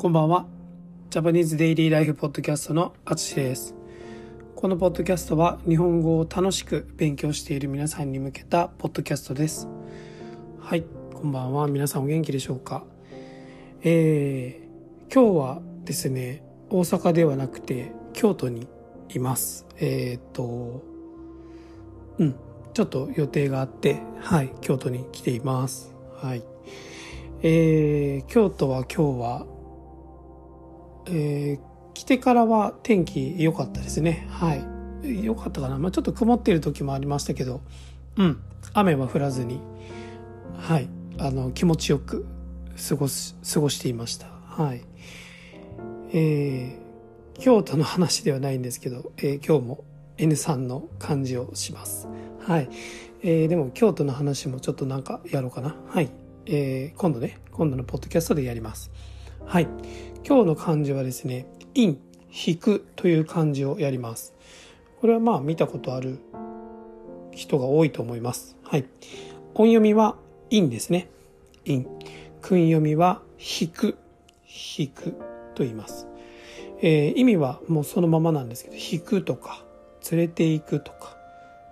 こんばんは。ジャパニーズデイリーライフポッドキャストのあつしです。このポッドキャストは日本語を楽しく勉強している皆さんに向けたポッドキャストです。はい、こんばんは。皆さんお元気でしょうか？えー、今日はですね、大阪ではなくて京都にいます。えっ、と、うん、ちょっと予定があって、はい、京都に来ています。はい。えー、京都は今日はえー、来てからは天気良かったですね。はい。良かったかな。まあ、ちょっと曇っている時もありましたけど、うん。雨は降らずに、はい。あの、気持ちよく過ごす、過ごしていました。はい。えー、京都の話ではないんですけど、えー、今日も N3 の感じをします。はい。えー、でも京都の話もちょっとなんかやろうかな。はい。えー、今度ね、今度のポッドキャストでやります。はい。今日の漢字はですね、陰、引くという漢字をやります。これはまあ見たことある人が多いと思います。はい。音読みは陰ですね。陰。訓読みは引く、引くと言います。えー、意味はもうそのままなんですけど、引くとか、連れて行くとか、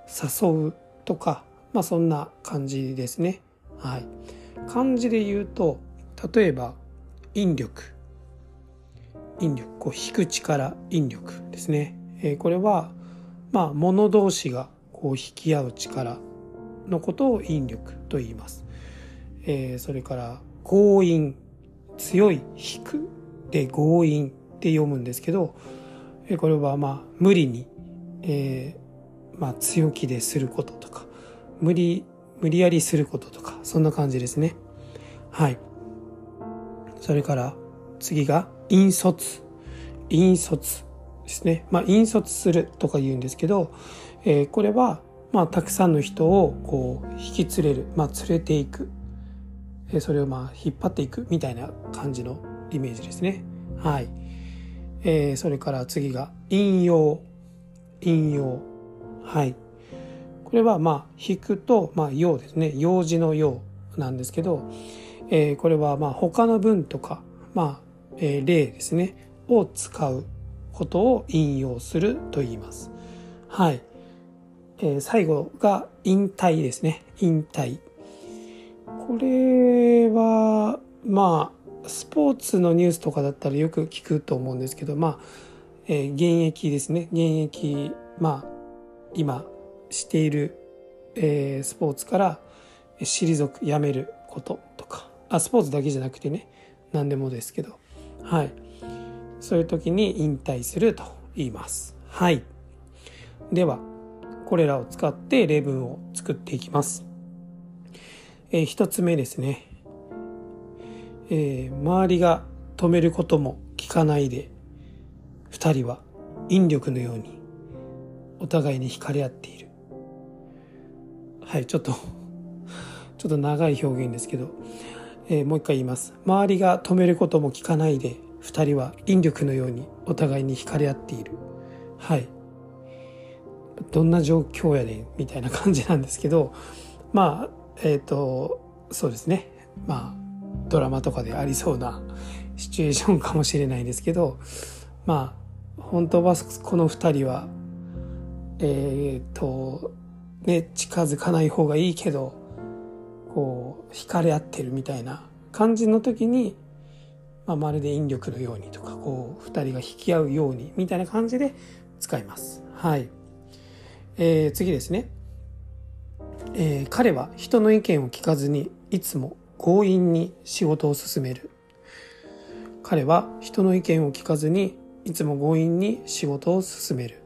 誘うとか、まあそんな感じですね。はい。漢字で言うと、例えば、引力。引力。こう引く力引力ですね、えー、これはまあ物同士がこう引き合う力のことを引力と言います、えー、それから強引。強い引くで強引って読むんですけど、えー、これはまあ無理に、えー、まあ強気ですることとか無理無理やりすることとかそんな感じですね。はい。それから次が引率。引率ですね。まあ、引率するとか言うんですけど、えー、これは、まあ、たくさんの人をこう引き連れる、まあ、連れていく。えー、それをまあ、引っ張っていくみたいな感じのイメージですね。はい。えー、それから次が引用。引用。はい。これはまあ、引くと、まあ、用ですね。用事の用なんですけど、えー、これはまあ他の文とか、まあ、えー、例ですね、を使うことを引用すると言います。はい。えー、最後が引退ですね。引退。これは、まあ、スポーツのニュースとかだったらよく聞くと思うんですけど、まあ、えー、現役ですね。現役、まあ、今している、えー、スポーツから退く、やめること、あ、スポーツだけじゃなくてね、何でもですけど、はい。そういう時に引退すると言います。はい。では、これらを使って例文を作っていきます。えー、一つ目ですね。えー、周りが止めることも聞かないで、二人は引力のようにお互いに惹かれ合っている。はい、ちょっとちょっと長い表現ですけど、えー、もう一回言います。周りが止めることも聞かないで、二人は引力のようにお互いに惹かれ合っている。はい。どんな状況やねんみたいな感じなんですけど、まあ、えっ、ー、と、そうですね。まあ、ドラマとかでありそうなシチュエーションかもしれないですけど、まあ、本当はこの二人は、えっ、ー、と、ね、近づかない方がいいけど、こう、惹かれ合ってるみたいな感じの時に、まあ、まるで引力のようにとか、こう、二人が引き合うようにみたいな感じで使います。はい。えー、次ですね。えー、彼は人の意見を聞かずにいつも強引に仕事を進める。彼は人の意見を聞かずにいつも強引に仕事を進める。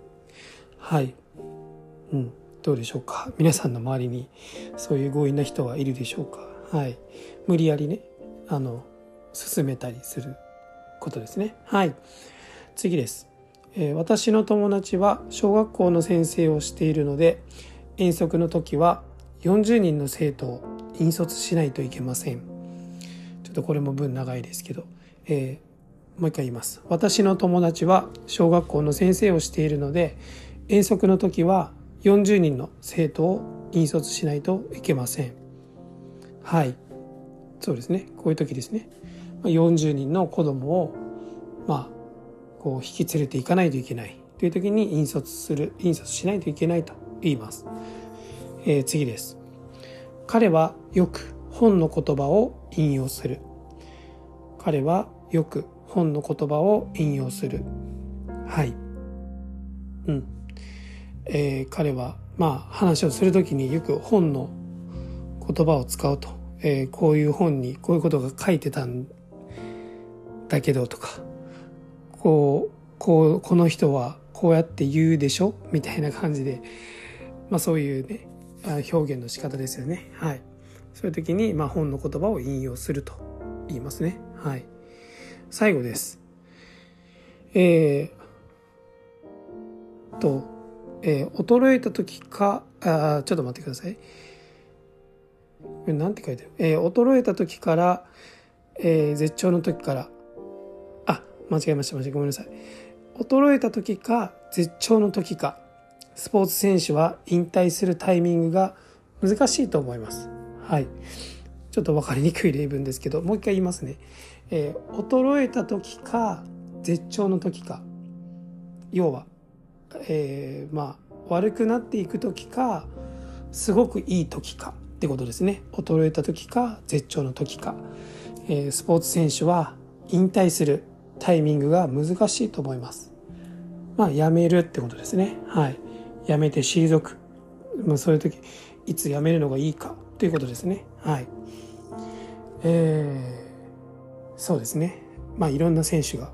はい。うん。どうでしょうか？皆さんの周りにそういう強引な人はいるでしょうか？はい。無理やりねあの進めたりすることですね。はい。次です、えー、私の友達は小学校の先生をしているので遠足の時は40人の生徒を引率しないといけません。ちょっとこれも文長いですけど、えー、もう一回言います。私の友達は小学校の先生をしているので遠足の時は40人の生徒を引率しないといけません。はい。そうですね。こういう時ですね。40人の子供を、まあ、こう引き連れていかないといけないという時に引率する、引率しないといけないと言います。えー、次です。彼はよく本の言葉を引用する。彼はよく本の言葉を引用する。はい。うん。えー、彼は、まあ、話をするときによく本の言葉を使うと。えー、こういう本にこういうことが書いてたんだけどとか、こう、こう、この人はこうやって言うでしょ？みたいな感じで、まあそういうね、表現の仕方ですよね。はい。そういう時に、まあ本の言葉を引用すると言いますね。はい。最後です。えー、と、えー、衰えた時か、あちょっと待ってください。なんて書いてある？えー、衰えた時から、えー、絶頂の時から、あ、間違えました、間違えごめんなさい。衰えた時か、絶頂の時か、スポーツ選手は引退するタイミングが難しいと思います。はい。ちょっと分かりにくい例文ですけど、もう一回言いますね。えー、衰えた時か、絶頂の時か。要は、えー、まあ、悪くなっていく時か、すごくいい時かってことですね。衰えた時か、絶頂の時か。えー、スポーツ選手は引退するタイミングが難しいと思います。まあ、辞めるってことですね。はい。辞めて退く。まあ、そういう時、いつ辞めるのがいいかということですね。はい。えー、そうですね。まあいろんな選手が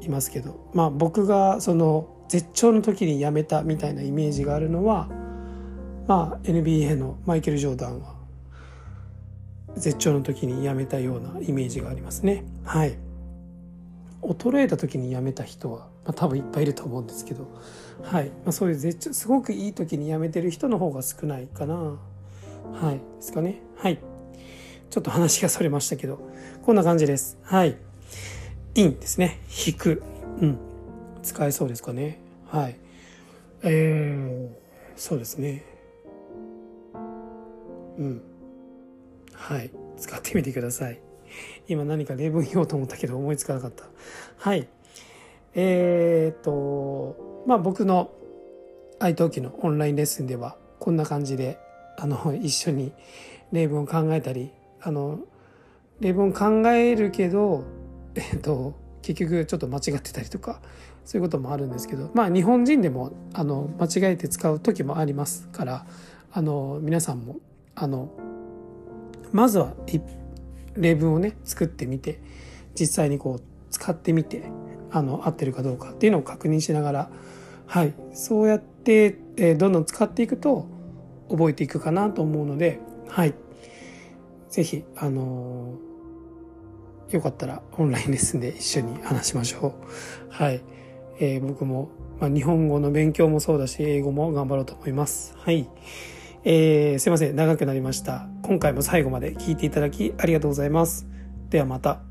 いますけど、まあ僕がその絶頂の時に辞めたみたいなイメージがあるのは、まあ NBA のマイケル・ジョーダンは絶頂の時に辞めたようなイメージがありますね。はい。衰えた時に辞めた人は、まあ、多分いっぱいいると思うんですけど、はい。まあ、そういう絶頂、すごくいい時に辞めてる人の方が少ないかな。はい。ですかね。はい。ちょっと話がそれましたけど、こんな感じです。はい。インですね。引く。うん。使えそうですかね。はい。えー、そうですね。うん。はい。使ってみてください。今何か例文言おうと思ったけど思いつかなかった。はい。えー、っと、まあ僕の愛登記のオンラインレッスンではこんな感じで、あの、一緒に例文を考えたり、あの例文考えるけど、えっと、結局ちょっと間違ってたりとかそういうこともあるんですけどまあ日本人でもあの間違えて使う時もありますからあの皆さんもあのまずは例文をね作ってみて実際にこう使ってみてあの合ってるかどうかっていうのを確認しながらはいそうやって、えー、どんどん使っていくと覚えていくかなと思うのではいぜひ、あのー、よかったらオンラインレッスンで一緒に話しましょう。はい。えー、僕も、まあ、日本語の勉強もそうだし、英語も頑張ろうと思います。はい。えー、すいません。長くなりました。今回も最後まで聞いていただきありがとうございます。ではまた。